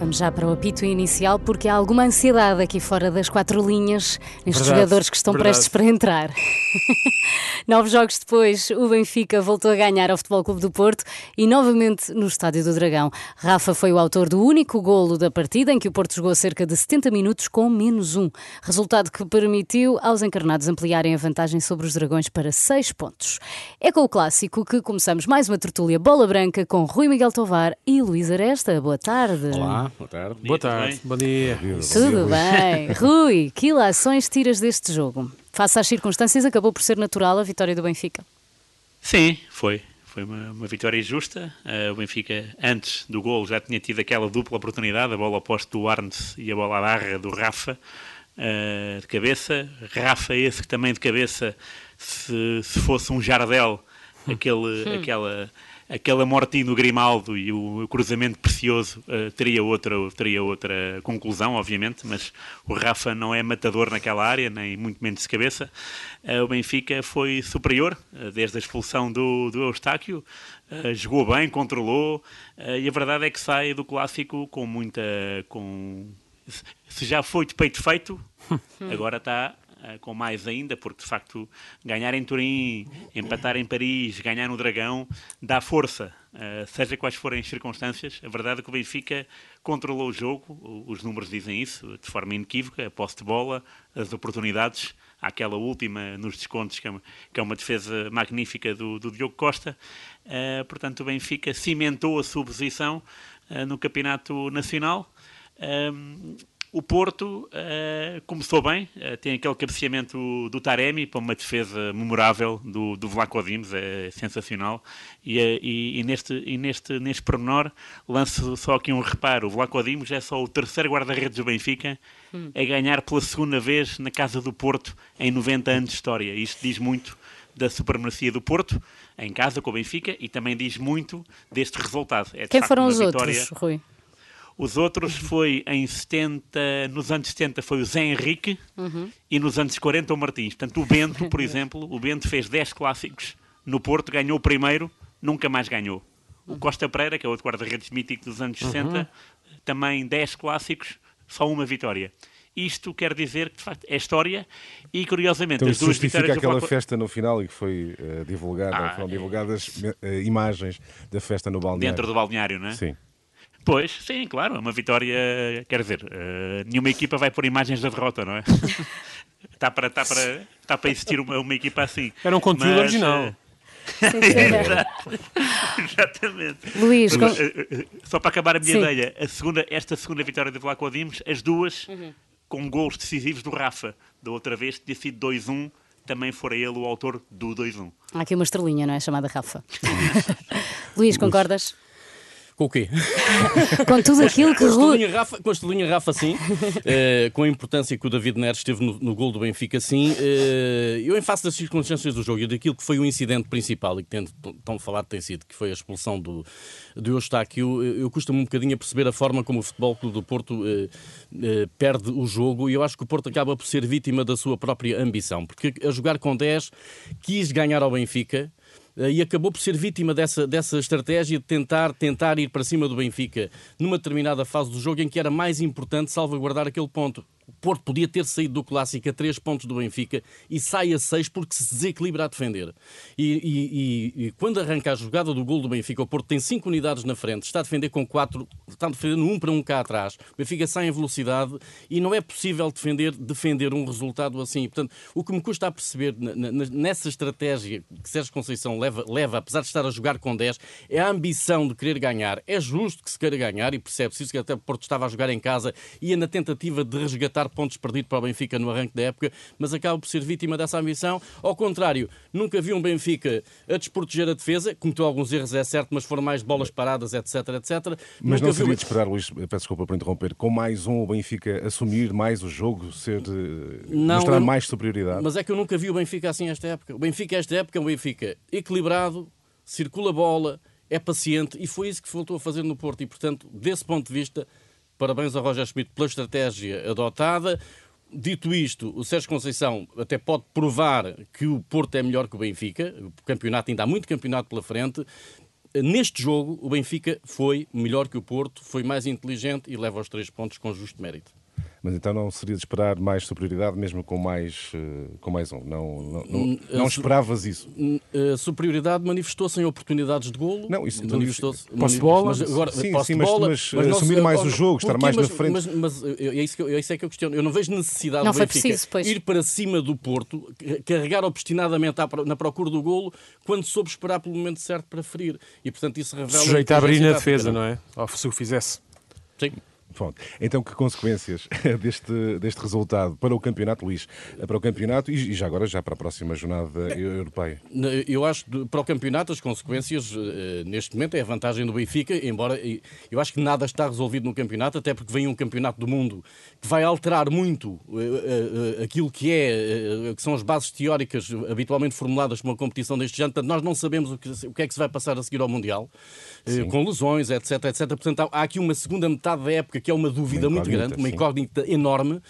Vamos já para o apito inicial, porque há alguma ansiedade aqui fora das quatro linhas nestes Verdade, jogadores que estão verdade. prestes para entrar. Nove jogos depois, o Benfica voltou a ganhar ao Futebol Clube do Porto e novamente no Estádio do Dragão. Rafa foi o autor do único golo da partida, em que o Porto jogou cerca de 70 minutos com menos um. Resultado que permitiu aos encarnados ampliarem a vantagem sobre os Dragões para seis pontos. É com o clássico que começamos mais uma tertúlia bola branca com Rui Miguel Tovar e Luís Aresta. Boa tarde. Olá, boa tarde. Boa tarde, bom dia. Tudo bem. Rui, que ilações tiras deste jogo? Face às circunstâncias, acabou por ser natural a vitória do Benfica. Sim, foi. Foi uma, uma vitória justa. Uh, o Benfica, antes do gol, já tinha tido aquela dupla oportunidade, a bola oposta do Arnes e a bola à barra do Rafa, uh, de cabeça. Rafa esse que também de cabeça, se, se fosse um Jardel, aquele, aquela, aquela morte no Grimaldo e o cruzamento precioso, uh, teria, outra, teria outra conclusão, obviamente, mas o Rafa não é matador naquela área, nem muito menos de cabeça. Uh, o Benfica foi superior, uh, desde a expulsão do, do Eustáquio, jogou bem, controlou, e a verdade é que sai do clássico com muita. Com... Se já foi de peito feito, agora está com mais ainda, porque de facto ganhar em Turim, empatar em Paris, ganhar no Dragão, dá força, uh, seja quais forem as circunstâncias. A verdade é que o Benfica controlou o jogo, os números dizem isso, de forma inequívoca, a posse de bola, as oportunidades, aquela última nos descontos, que é uma, que é uma defesa magnífica do, do Diogo Costa. Uh, portanto, o Benfica cimentou a sua posição uh, no Campeonato Nacional. Um, o Porto uh, começou bem, uh, tem aquele cabeceamento do Taremi para uma defesa memorável do, do Vlaco Dimos, é sensacional. E, uh, e- e neste, e neste, neste pormenor, lanço só aqui um reparo: o Vlaco Dimos é só o terceiro guarda-redes do Benfica a ganhar pela segunda vez na casa do Porto em 90 anos de história. Isto diz muito da supremacia do Porto em casa com o Benfica e também diz muito deste resultado. É, Quem foram os vitória- outros, Rui? Os outros foi em 70, nos anos 70 foi o Zé Henrique e nos anos 40 o Martins. Portanto, o Bento, por exemplo, o Bento fez 10 clássicos no Porto, ganhou o primeiro, nunca mais ganhou. O Costa Pereira, que é outro guarda-redes mítico dos anos 60, também 10 clássicos, só uma vitória. Isto quer dizer que, de facto, é história e, curiosamente, Então as isso duas justifica vitórias aquela festa no final e que foi eh, divulgada, Ah, foram é. divulgadas eh, imagens da festa no balneário. dentro do balneário, não é? Sim. Pois, sim, claro, é uma vitória. Quer dizer, eh, nenhuma equipa vai pôr imagens da derrota, não é? Está para, está para, está para existir uma, uma equipa assim. Era um conteúdo Mas, original. eh, Exatamente. Luís, Mas, com- eh, só para acabar a minha Sim. ideia, a segunda, esta segunda vitória de Vlaco Dimos, as duas com gols decisivos do Rafa. Da outra vez tinha sido 2-1, também fora ele o autor do 2-1. há aqui uma estrelinha, não é? Chamada Rafa. Luís, concordas? Com o quê? Com tudo aquilo que Com a Rafa, com a Rafa sim. Eh, com a importância que o David Neres esteve no, no gol do Benfica, sim. Eh, eu, em face das circunstâncias do jogo e daquilo que foi o incidente principal e que tem, tão falado tem sido, que foi a expulsão do, do Eustáquio, eu, eu custa-me um bocadinho a perceber a forma como o Futebol Clube do Porto eh, eh, perde o jogo e eu acho que o Porto acaba por ser vítima da sua própria ambição, porque a jogar com 10 quis ganhar ao Benfica, eh, e acabou por ser vítima dessa, dessa estratégia de tentar, tentar ir para cima do Benfica numa determinada fase do jogo em que era mais importante salvaguardar aquele ponto. Porto podia ter saído do Clássico a 3 pontos do Benfica e sai a 6 porque se desequilibra a defender. E, e- e- quando arranca a jogada do gol do Benfica, o Porto tem 5 unidades na frente, está a defender com 4, está a defender um para um cá atrás. O Benfica sai em velocidade e não é possível defender, defender um resultado assim. Portanto, o que me custa a perceber nessa estratégia que Sérgio Conceição leva, leva, apesar de estar a jogar com 10, é a ambição de querer ganhar. É justo que se queira ganhar e percebe-se isso que até o Porto estava a jogar em casa e ia na tentativa de resgatar pontos perdidos para o Benfica no arranque da época, mas acaba por ser vítima dessa ambição. Ao contrário, nunca vi um Benfica a desproteger a defesa, cometeu alguns erros, é certo, mas foram mais bolas paradas, etc, etc. Mas Nunca não vi seria um- de esperar, Luís, peço desculpa por interromper, com mais um o Benfica assumir mais o jogo, ser, eh, Não, mostrar eu mais superioridade? Mas é que eu nunca vi o Benfica assim esta época. O Benfica esta época é um Benfica equilibrado, circula a bola, é paciente e foi isso que voltou a fazer no Porto. E, portanto, desse ponto de vista, parabéns ao Roger Schmidt pela estratégia adotada. Dito isto, o Sérgio Conceição até pode provar que o Porto é melhor que o Benfica. O campeonato ainda há muito campeonato pela frente. neste jogo, o Benfica foi melhor que o Porto, foi mais inteligente e leva os três pontos com justo mérito. Mas então não seria de esperar mais superioridade mesmo com mais, uh, com mais um? Não, não, não, não esperavas isso? A superioridade manifestou-se em oportunidades de golo. Não, isso manifestou-se. Posse de bola? Mas, agora, sim, posse sim, mas, bola, mas, mas assumir não, mais o jogo, estar mais mas, na frente. Mas, mas, é, isso que eu, é isso é que eu questiono. Eu não vejo necessidade não do Benfica preciso, ir para cima do Porto, carregar obstinadamente na procura do golo, quando soube esperar pelo momento certo para ferir. E portanto isso revela. Sujeito a abrir na defesa, não é? Ou se o fizesse. Sim. Bom, então, que consequências deste, deste resultado para o campeonato, Luís? Para o campeonato e já agora já para a próxima jornada europeia? Eu acho que para o campeonato as consequências eh, neste momento é a vantagem do Benfica, embora eu acho que nada está resolvido no campeonato, até porque vem um campeonato do mundo que vai alterar muito eh, eh, aquilo que é, que são as bases teóricas habitualmente formuladas para uma competição deste género. Portanto, nós não sabemos o que, o que é que se vai passar a seguir ao Mundial, Sim. com lesões, etc, etc. Portanto, há aqui uma segunda metade da época que é uma dúvida uma muito grande, uma incógnita enorme.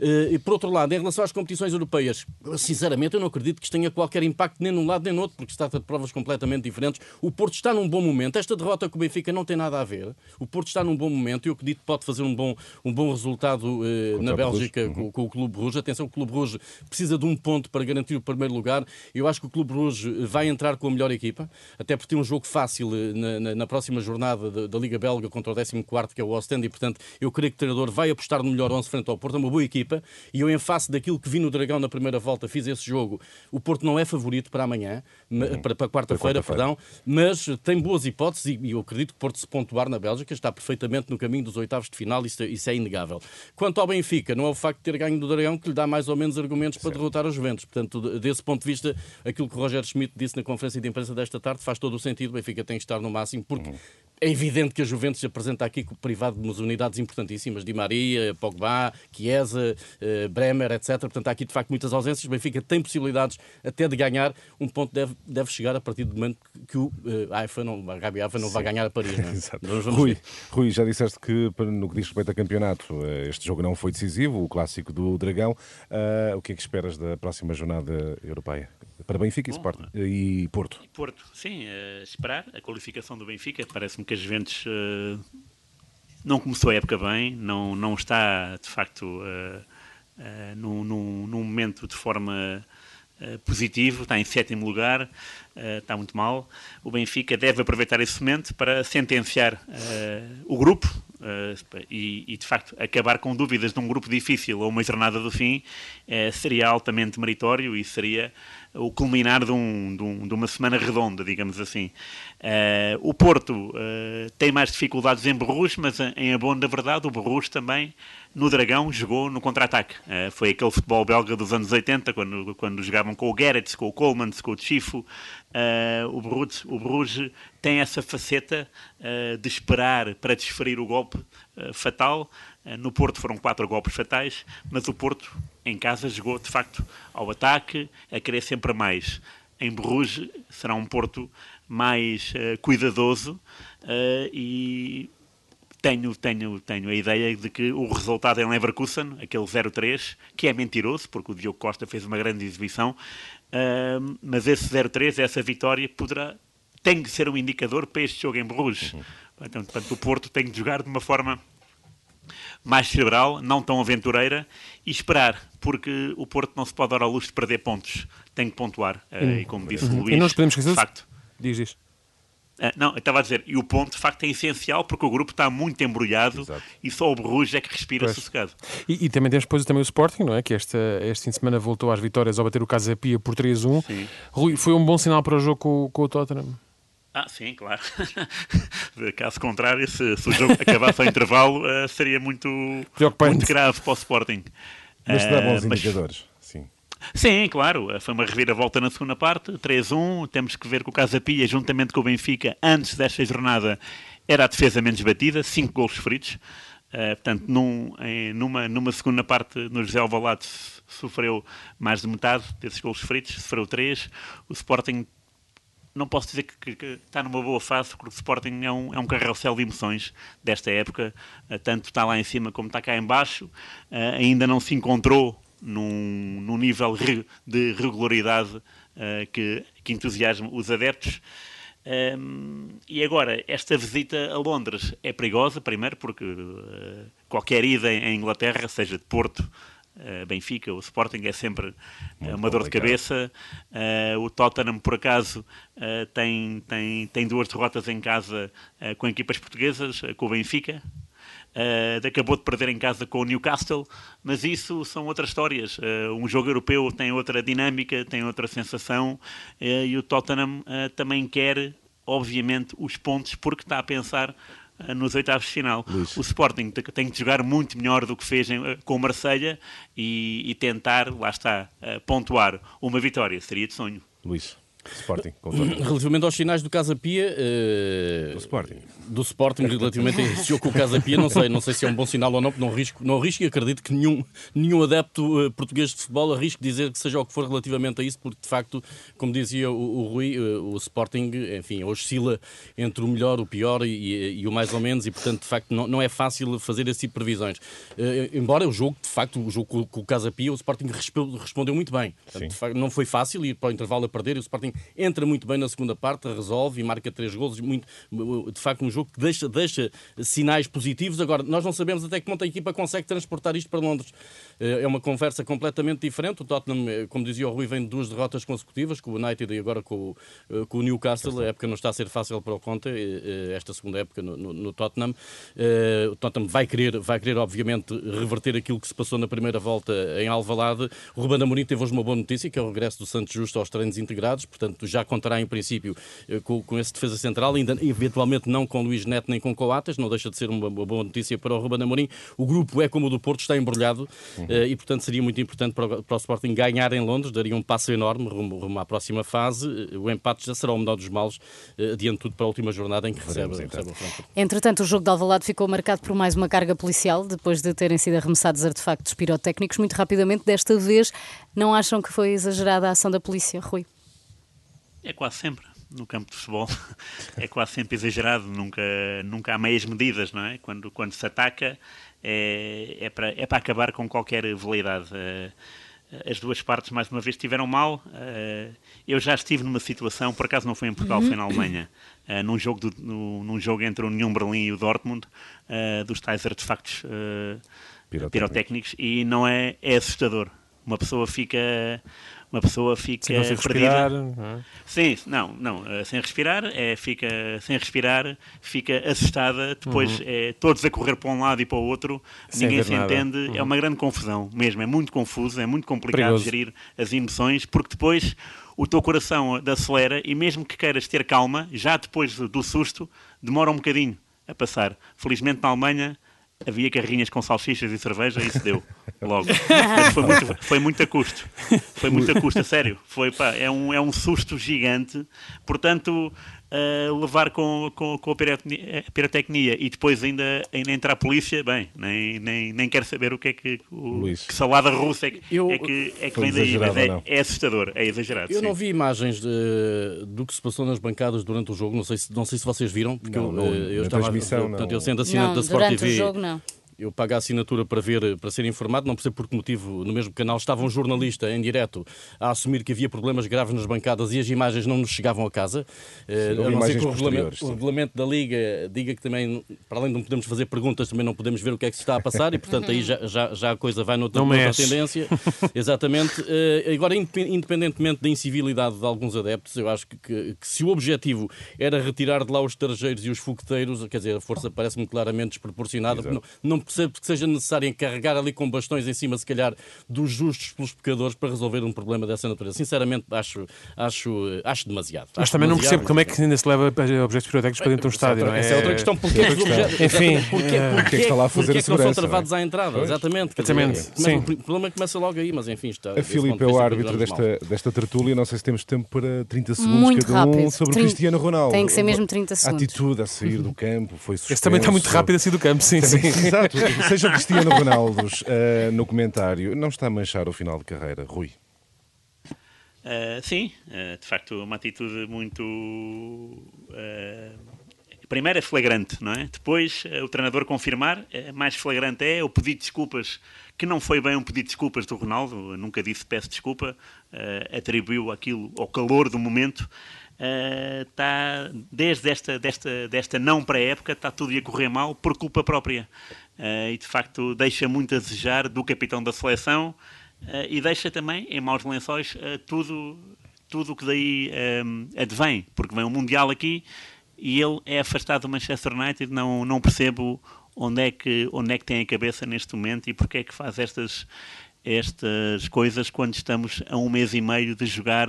Eh, e por outro lado, em relação às competições europeias, sinceramente eu não acredito que isto tenha qualquer impacto nem num lado nem no outro, porque se trata de provas completamente diferentes. O Porto está num bom momento. Esta derrota com o Benfica não tem nada a ver. O Porto está num bom momento e eu acredito que pode fazer um bom, um bom resultado eh, na Bélgica uhum. com, com, o Clube Rouge. Atenção, o Clube Rouge precisa de um ponto para garantir o primeiro lugar. Eu acho que o Clube Rouge vai entrar com a melhor equipa, até porque tem um jogo fácil eh, na, na, na próxima jornada da, da, Liga Belga contra o 14 que é o Ostend, e portanto eu creio que o treinador vai apostar no melhor 11 frente ao Porto. É uma boa equipa e eu, em face daquilo que vi no Dragão na primeira volta, fiz esse jogo. O Porto não é favorito para amanhã, uhum. para, para quarta-feira, quarta perdão, mas tem boas hipóteses e eu acredito que o Porto se pontuar na Bélgica está perfeitamente no caminho dos oitavos de final, isso, isso é inegável. Quanto ao Benfica, não é o facto de ter ganho do Dragão que lhe dá mais ou menos argumentos para derrotar os Juventus. Portanto, desse ponto de vista, aquilo que o Roger Schmidt disse na conferência de imprensa desta tarde faz todo o sentido. O Benfica tem que estar no máximo, porque uhum. É evidente que a Juventus se apresenta aqui privado de umas unidades importantíssimas, Di Maria, Pogba, Chiesa, uh, Bremer, etc. Portanto, há aqui de facto muitas ausências. O Benfica tem possibilidades até de ganhar. Um ponto deve, deve chegar a partir do momento que o uh, não, a Gabi AIFA não Sim. vai ganhar a Paris. Não é? Rui, Rui, já disseste que no que diz respeito a campeonato, eh, este jogo não foi decisivo, o clássico do Dragão. Uh, o que é que esperas da próxima jornada europeia? Para Benfica Bom, e, Sport, e Porto. E Porto, sim, uh, esperar a qualificação do Benfica. Parece-me que as Juventus uh, não começou a época bem, não, não está de facto uh, uh, num, num, num, momento de forma positivo, está em sétimo lugar, está muito mal. O Benfica deve aproveitar esse momento para sentenciar o grupo e, e, de facto, acabar com dúvidas de um grupo difícil ou uma jornada do fim seria altamente meritório e seria o culminar de, um, de, um, de, uma semana redonda, digamos assim. Uh, o Porto uh, tem mais dificuldades em Berrus, mas em abono da verdade, o Berrus também, no Dragão, jogou no contra-ataque. Uh, foi aquele futebol belga dos anos 80, quando, quando jogavam com o Gerrits, com o Coleman, com o Chifo. o, Berrus, o tem essa faceta de esperar para desferir o golpe fatal. No Porto foram quatro golpes fatais, mas o Porto em casa jogou de facto ao ataque, a querer sempre mais. Em Bruges será um Porto mais uh, cuidadoso uh, e tenho, tenho, tenho a ideia de que o resultado em Leverkusen, aquele 0-3, que é mentiroso, porque o Diogo Costa fez uma grande exibição, uh, mas esse 0-3, essa vitória, poderá, tem de ser um indicador para este jogo em Bruges. Uhum. Portanto, portanto, o Porto tem de jogar de uma forma mais cerebral, não tão aventureira, e esperar, porque o Porto não se pode dar ao luxo de perder pontos, tem que pontuar. Hum. E como disse o Luís, e nós podemos esquecer de facto. Diz isso. Uh, não, eu estava a dizer, e o ponto de facto é essencial porque o grupo está muito embrulhado Exato. e só o Berrujo é que respira pois. sossegado. E, e, também temos depois também o Sporting, não é? Que esta, este fim de semana voltou às vitórias ao bater o Casa Pia por 3-1. Rui, foi um bom sinal para o jogo com, com o Tottenham? Ah, sim, claro. Caso contrário, se, se o jogo acabasse ao intervalo, uh, seria muito, muito grave para o Sporting. Mas dá bons uh, indicadores, sim. Sim, claro. Foi uma reviravolta na segunda parte, 3-1. Temos que ver que o Casa Pia, juntamente com o Benfica, antes desta jornada, era a defesa menos batida, 5 gols feridos. Uh, portanto, num, em, numa, numa segunda parte, no José Alvalade sofreu mais de metade desses gols feridos, sofreu 3. O Sporting não posso dizer que, que, que, está numa boa fase, porque o Sporting é um, é um carrossel de emoções desta época, uh, tanto está lá em cima como está cá em baixo, uh, ainda não se encontrou num, num nível de regularidade uh, que, que entusiasma os adeptos. Um, e agora, esta visita a Londres é perigosa, primeiro, porque uh, qualquer ida em Inglaterra, seja de Porto, Benfica, o Sporting é sempre uh, uma dor de cabeça. o Tottenham, por acaso, tem, tem, tem duas derrotas em casa com equipas portuguesas, com o Benfica, Uh, acabou de perder em casa com o Newcastle, mas isso são outras histórias. Uh, um jogo europeu tem outra dinâmica, tem outra sensação, uh, e o Tottenham também quer, obviamente, os pontos, porque está a pensar nos oitavos de final. Luís. O Sporting tem que jogar muito melhor do que fez em, com o Marselha e, e, tentar, lá está, pontuar uma vitória. Seria de sonho. Luís. Sporting, Relativamente aos sinais do Casa Pia. Uh, do Sporting. Do Sporting, relativamente a esse jogo com o Casa Pia, não sei, não sei se é um bom sinal ou não, não risco, não risco e acredito que nenhum, nenhum adepto uh, português de futebol arrisque dizer que seja o que for relativamente a isso, porque de facto, como dizia o, o Rui, uh, o Sporting, enfim, oscila entre o melhor, o pior e, e, e, o mais ou menos, e portanto, de facto, não, não é fácil fazer esse tipo de previsões. embora o jogo, de facto, o jogo com, com o Casa Pia, o Sporting respondeu muito bem. Portanto, facto, não foi fácil ir para o intervalo a perder e o Sporting entra muito bem na segunda parte, resolve e marca três golos. Muito, de facto, um jogo que deixa, deixa sinais positivos. Agora, nós não sabemos até que ponto a equipa consegue transportar isto para Londres. Eh, é uma conversa completamente diferente. O Tottenham, eh, como dizia o Rui, vem de duas derrotas consecutivas, com o United e agora com o, eh, com o Newcastle. A época não está a ser fácil para o Conte, esta segunda época no, no, no Tottenham. O Tottenham vai querer, vai querer, obviamente, reverter aquilo que se passou na primeira volta em Alvalade. O Ruben Amorim teve hoje uma boa notícia, que é o regresso do Santos Justo aos treinos integrados, portanto já contará em princípio com, com esse defesa central, ainda eventualmente não com Luís Neto nem com Coates, não deixa de ser uma, uma boa notícia para o Ruben Amorim. O grupo é como o do Porto, está embrulhado uhum. E portanto seria muito importante para o, para o, Sporting ganhar em Londres, daria um passo enorme rumo, rumo à próxima fase. O empate já será o menor dos males, adiante tudo para a última jornada em que recebe, então. recebe o Frankfurt. Entretanto, o jogo de Alvalade ficou marcado por mais uma carga policial, depois de terem sido arremessados artefactos pirotécnicos. Muito rapidamente, desta vez, não acham que foi exagerada a ação da polícia, Rui? É quase sempre no campo de futebol é quase sempre exagerado, nunca, nunca há meias medidas, não é? Quando, quando se ataca é, é, para, é para acabar com qualquer veleidade. Eh, as duas partes, mais uma vez, estiveram mal. Eh, eu já estive numa situação, por acaso não foi em Portugal, foi na uhum. Alemanha, eh, num, jogo do, num jogo entre o União Berlim e o Dortmund, dos tais artefactos pirotécnicos. pirotécnicos, e não é, é assustador. Uma pessoa fica uma pessoa fica sem respirar, não é? Sim, não, não, eh, sem respirar, é, fica, sem respirar, fica assustada, depois uhum. é, todos a correr para um lado e para o outro, sem ninguém se nada. entende, é uhum. é uma grande confusão mesmo, é muito confuso, é muito complicado Perigoso. gerir as emoções, porque depois o teu coração acelera e mesmo que queiras ter calma, já depois do susto, demora um bocadinho a passar. Felizmente na Alemanha havia carrinhas com salsichas e cerveja e isso deu logo. Mas foi muito, foi muito a custo. Foi muito a custo, a sério. Foi, pá, é, um, é um susto gigante. Portanto, uh, levar com, com, com a pirotecnia e depois ainda, ainda entrar a polícia, bem, nem, nem, nem quero saber o que é que, o, que salada russa é que, eu, é que, é que vem daí, mas é, é, assustador, é exagerado. Eu sim. não vi imagens de, do que se passou nas bancadas durante o jogo, não sei se, não sei se vocês viram, porque não, eu, não, eu, estava, portanto, eu sendo assinante da Sport TV. O jogo, não eu pago a assinatura para ver, para ser informado, não percebo por que motivo no mesmo canal estava um jornalista em direto a assumir que havia problemas graves nas bancadas e as imagens não nos chegavam a casa. Sim, uh, a não ser que o regulamento, o regulamento, da Liga diga que também, para além de não podermos fazer perguntas, também não podemos ver o que é que se está a passar e, portanto, aí já, já, já a coisa vai noutra, noutra tendência. Exatamente. Uh, agora, independentemente da incivilidade de alguns adeptos, eu acho que, que, que, se o objetivo era retirar de lá os estrangeiros e os fogueteiros, quer dizer, a força parece-me claramente desproporcionada. Não, não que seja necessário encarregar ali com bastões em cima, se calhar, dos justos pelos pecadores para resolver um problema dessa natureza. Sinceramente, acho, acho, acho demasiado. Mas também não percebo como é que ainda se leva objetos pirotécnicos para dentro de um estádio, não é? Essa é outra questão. Porque é Enfim, porque, é que está lá a fazer porque é que não são travados à entrada? Exatamente. Exatamente. Sim. O problema começa logo aí, mas enfim, está. A Filipe é o árbitro desta, desta tertúlia. Não sei se temos tempo para 30 segundos muito cada rápido. um sobre o Cristiano Ronaldo. Tem que ser mesmo 30 segundos. A atitude a sair do campo foi suspenso. Esse também está muito rápido a sair do campo, sim, sim. Exato. Seja Cristiano Ronaldo, uh, no comentário, não está a manchar o final de carreira, Rui? Uh, sim, uh, de facto, uma atitude muito. primeiro é flagrante, não é? Depois, o treinador confirmar, mais flagrante é o pedido de desculpas, que não foi bem um pedido de desculpas do Ronaldo, nunca disse peço desculpa, atribuiu aquilo ao calor do momento. está, desde esta, desta, desta não pré-época, está tudo a correr mal por culpa própria. E de facto deixa muito a desejar do capitão da seleção e deixa também em maus lençóis tudo tudo o que daí um, advém, porque vem um Mundial aqui e ele é afastado do Manchester United, não, não percebo onde é, que, onde é que tem a cabeça neste momento e porque é que faz estas, estas coisas quando estamos a um mês e meio de jogar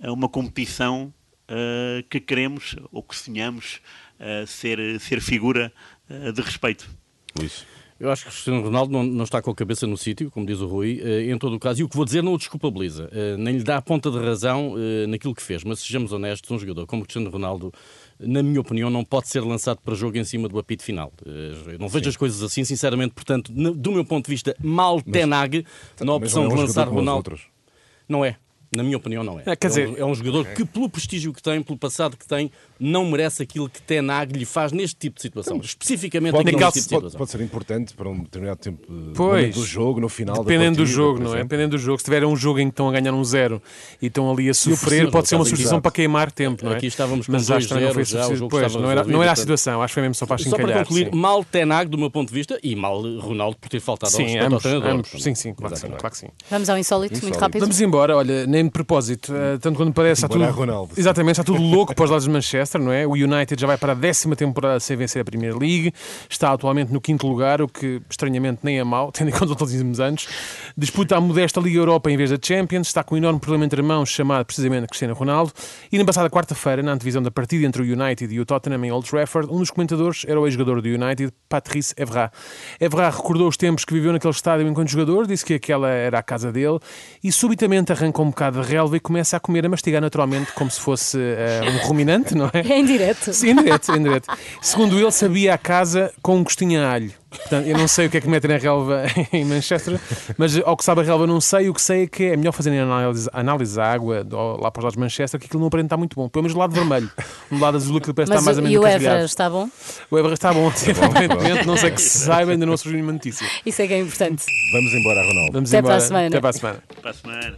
uma competição uh, que queremos ou que sonhamos uh, ser, ser figura uh, de respeito. Luís. Eu acho que o Cristiano Ronaldo não, não, está com a cabeça no sítio, como diz o Rui, eh, em todo o caso. E o que vou dizer não o desculpabiliza, eh, nem lhe dá a ponta de razão eh, naquilo que fez. Mas sejamos honestos, um jogador como o Cristiano Ronaldo, na minha opinião, não pode ser lançado para jogo em cima do apito final. Eu não vejo Sim. as coisas assim, sinceramente. Portanto, do meu ponto de vista, mal Tenag na opção é um de lançar Ronaldo. Não é. Na minha opinião, não é. é quer dizer, é, um, é um jogador que, pelo prestígio que tem, pelo passado que tem, não merece aquilo que Tenag lhe faz neste tipo de situação. Então, Especificamente pode, neste tipo de situação. Pode, pode, ser importante para um determinado tempo pois, do jogo, no final Dependendo partida, do jogo, não é? Dependendo do jogo. Se tiver um jogo em que estão a ganhar um zero e estão ali a sofrer, pode ser uma solução para queimar tempo, não é? Aqui estávamos com Mas acho que não foi já, o jogo pois, não era, não era a situação, acho que foi mesmo só para Só para concluir, sim. mal Tenag, do meu ponto de vista, e mal Ronaldo por ter faltado sim, ao ambos, ambos, Sim, sim, claro, sim, claro que sim. Vamos ao insólito, muito rápido. Vamos embora, olha, nem de propósito, eh, tanto quando parece... Está tudo, Ronaldo. Exatamente, está tudo louco para os lados de Manchester, não é? O United já vai para a décima temporada sem vencer a Premier League, está atualmente no quinto lugar, o que estranhamente nem é mau, tendo em conta os últimos anos. Disputa a modesta Liga Europa em vez da Champions, está com um enorme problema entre mãos chamado precisamente Cristiano Ronaldo. E na passada quarta-feira, na antevisão da partida entre o United e o Tottenham em Old Trafford, um dos comentadores era o ex-jogador do United, Patrice Evra. Evra recordou os tempos que viveu naquele estádio enquanto jogador, disse que aquela era a casa dele e subitamente arranca um bocado de relva e começa a comer, a mastigar naturalmente como se fosse uh, um ruminante, não é? É em direto. Sim, em direto, em direto. Segundo ele, sabia a casa com um gostinho a alho. Portanto, eu não sei o que é que metem na relva em Manchester, mas ao que sabe a relva não sei. O que sei é que é melhor fazer análise, análise à água lá para os lados de Manchester, que aquilo não aparenta estar muito bom. Pelo menos do lado vermelho. No lado azul aquilo parece mas estar mais ou menos E o Evra está bom? O Evra está bom, aparentemente. Não sei que se saiba, ainda não surgiu nenhuma notícia. Isso é que é importante. Vamos embora, Ronaldo. Vamos Até embora. para a semana. Até para a semana. Para a semana.